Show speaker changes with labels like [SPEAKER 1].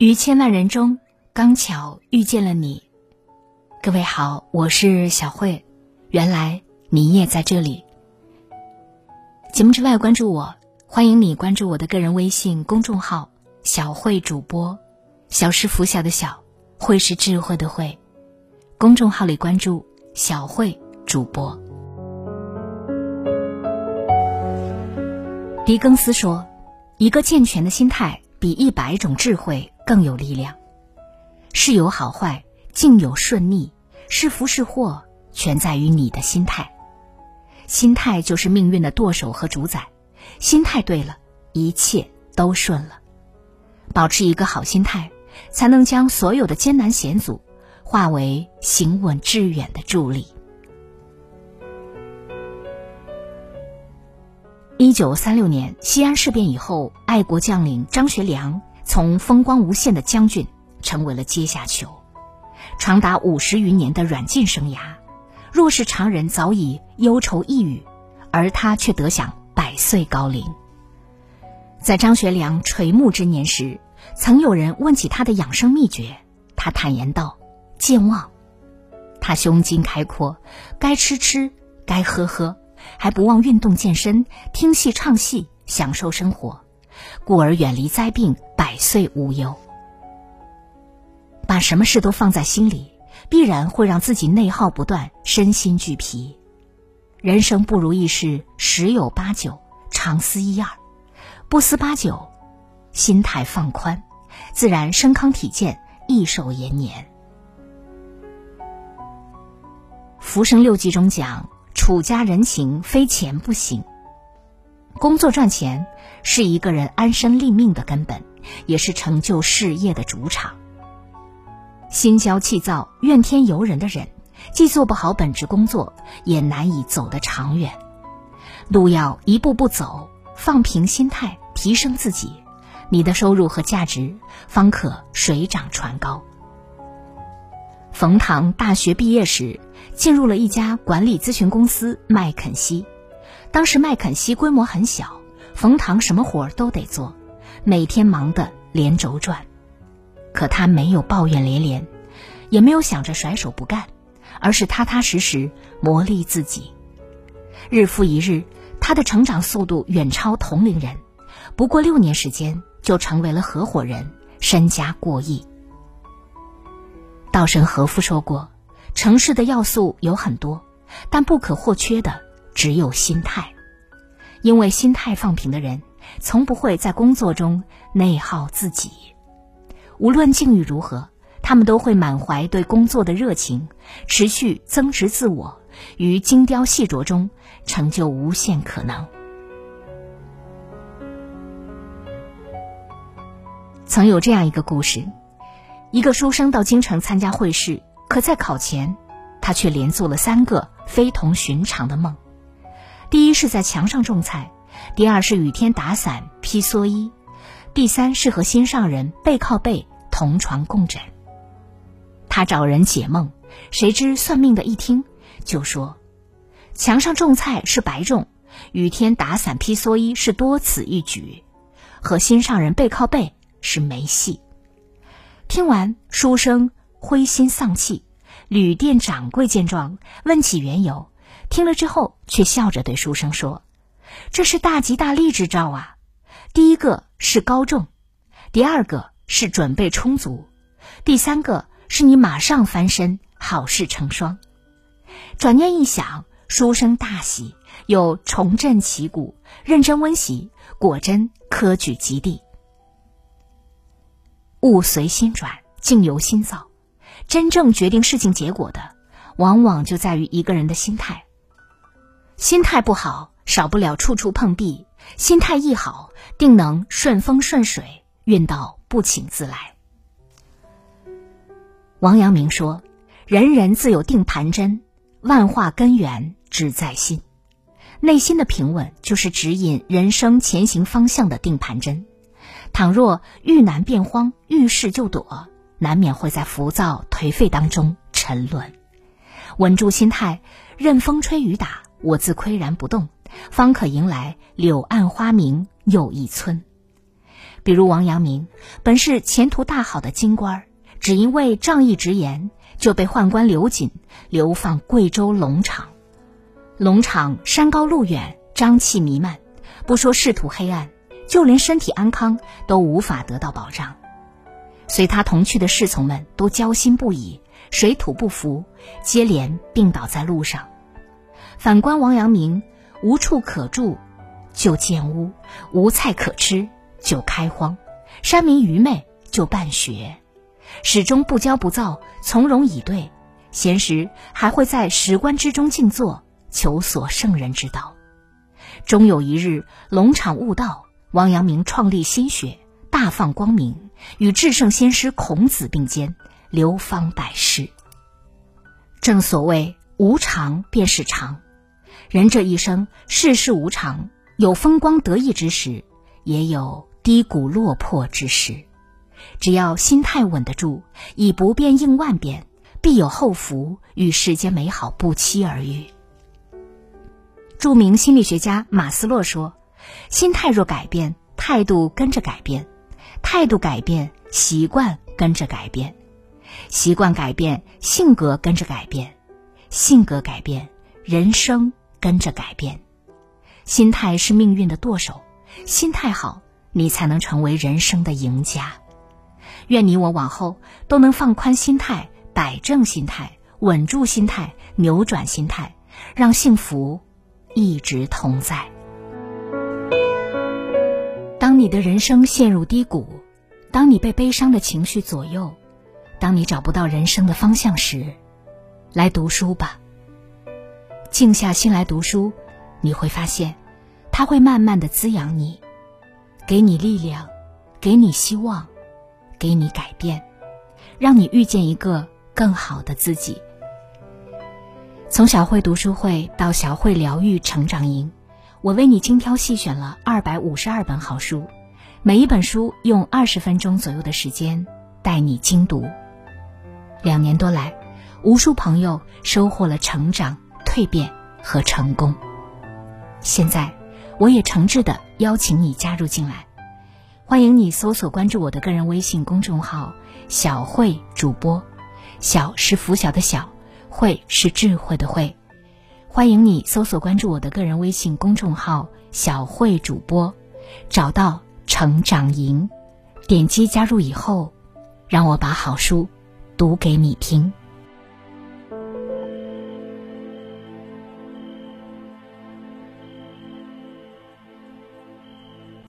[SPEAKER 1] 于千万人中，刚巧遇见了你。各位好，我是小慧。原来你也在这里。节目之外，关注我，欢迎你关注我的个人微信公众号“小慧主播”。小是拂晓的小，慧是智慧的慧。公众号里关注“小慧主播”。狄更斯说：“一个健全的心态比一百种智慧更有力量。是有好坏，境有顺逆，是福是祸，全在于你的心态。心态就是命运的舵手和主宰，心态对了，一切都顺了。保持一个好心态，才能将所有的艰难险阻化为行稳致远的助力。”一九三六年西安事变以后，爱国将领张学良从风光无限的将军成为了阶下囚，长达五十余年的软禁生涯，若是常人早已忧愁抑郁，而他却得享百岁高龄。在张学良垂暮之年时，曾有人问起他的养生秘诀，他坦言道：“健忘。”他胸襟开阔，该吃吃，该喝喝。还不忘运动健身、听戏唱戏、享受生活，故而远离灾病，百岁无忧。把什么事都放在心里，必然会让自己内耗不断，身心俱疲。人生不如意事十有八九，常思一二，不思八九，心态放宽，自然身康体健，益寿延年。浮生六记中讲。处家人情，非钱不行。工作赚钱是一个人安身立命的根本，也是成就事业的主场。心焦气躁、怨天尤人的人，既做不好本职工作，也难以走得长远。路要一步步走，放平心态，提升自己，你的收入和价值方可水涨船高。冯唐大学毕业时，进入了一家管理咨询公司麦肯锡。当时麦肯锡规模很小，冯唐什么活儿都得做，每天忙得连轴转。可他没有抱怨连连，也没有想着甩手不干，而是踏踏实实磨砺自己。日复一日，他的成长速度远超同龄人，不过六年时间就成为了合伙人，身家过亿。稻盛和夫说过：“成事的要素有很多，但不可或缺的只有心态。因为心态放平的人，从不会在工作中内耗自己。无论境遇如何，他们都会满怀对工作的热情，持续增值自我，于精雕细琢中成就无限可能。”曾有这样一个故事。一个书生到京城参加会试，可在考前，他却连做了三个非同寻常的梦。第一是在墙上种菜，第二是雨天打伞披蓑衣，第三是和心上人背靠背同床共枕。他找人解梦，谁知算命的一听就说：“墙上种菜是白种，雨天打伞披蓑衣是多此一举，和心上人背靠背是没戏。”听完，书生灰心丧气。旅店掌柜见状，问起缘由，听了之后，却笑着对书生说：“这是大吉大利之兆啊！第一个是高中，第二个是准备充足，第三个是你马上翻身，好事成双。”转念一想，书生大喜，又重振旗鼓，认真温习，果真科举及第。物随心转，境由心造。真正决定事情结果的，往往就在于一个人的心态。心态不好，少不了处处碰壁；心态一好，定能顺风顺水，运到不请自来。王阳明说：“人人自有定盘针，万化根源只在心。”内心的平稳，就是指引人生前行方向的定盘针。倘若遇难变慌，遇事就躲，难免会在浮躁颓废当中沉沦。稳住心态，任风吹雨打，我自岿然不动，方可迎来柳暗花明又一村。比如王阳明，本是前途大好的京官，只因为仗义直言，就被宦官刘瑾流放贵州龙场。龙场山高路远，瘴气弥漫，不说仕途黑暗，就连身体安康都无法得到保障。随他同去的侍从们都焦心不已，水土不服，接连病倒在路上。反观王阳明，无处可住，就建屋；无菜可吃，就开荒；山民愚昧，就办学，始终不骄不躁，从容以对。闲时还会在石棺之中静坐。求索圣人之道，终有一日龙场悟道，王阳明创立心学，大放光明，与至圣先师孔子并肩，流芳百世。正所谓无常便是常，人这一生世事无常，有风光得意之时，也有低谷落魄之时。只要心态稳得住，以不变应万变，必有后福，与世间美好不期而遇。著名心理学家马斯洛说：“心态若改变，态度跟着改变；态度改变，习惯跟着改变；习惯改变，性格跟着改变；性格改变，人生跟着改变。心态是命运的舵手，心态好，你才能成为人生的赢家。愿你我往后都能放宽心态，摆正心态，稳住心态，扭转心态，让幸福。”一直同在。当你的人生陷入低谷，当你被悲伤的情绪左右，当你找不到人生的方向时，来读书吧。静下心来读书，你会发现，它会慢慢的滋养你，给你力量，给你希望，给你改变，让你遇见一个更好的自己。从小慧读书会到小慧疗愈成长营，我为你精挑细选了二百五十二本好书，每一本书用二十分钟左右的时间带你精读。两年多来，无数朋友收获了成长、蜕变和成功。现在，我也诚挚的邀请你加入进来，欢迎你搜索关注我的个人微信公众号“小慧主播”，小是拂晓的小。慧是智慧的慧，欢迎你搜索关注我的个人微信公众号“小慧主播”，找到成长营，点击加入以后，让我把好书读给你听。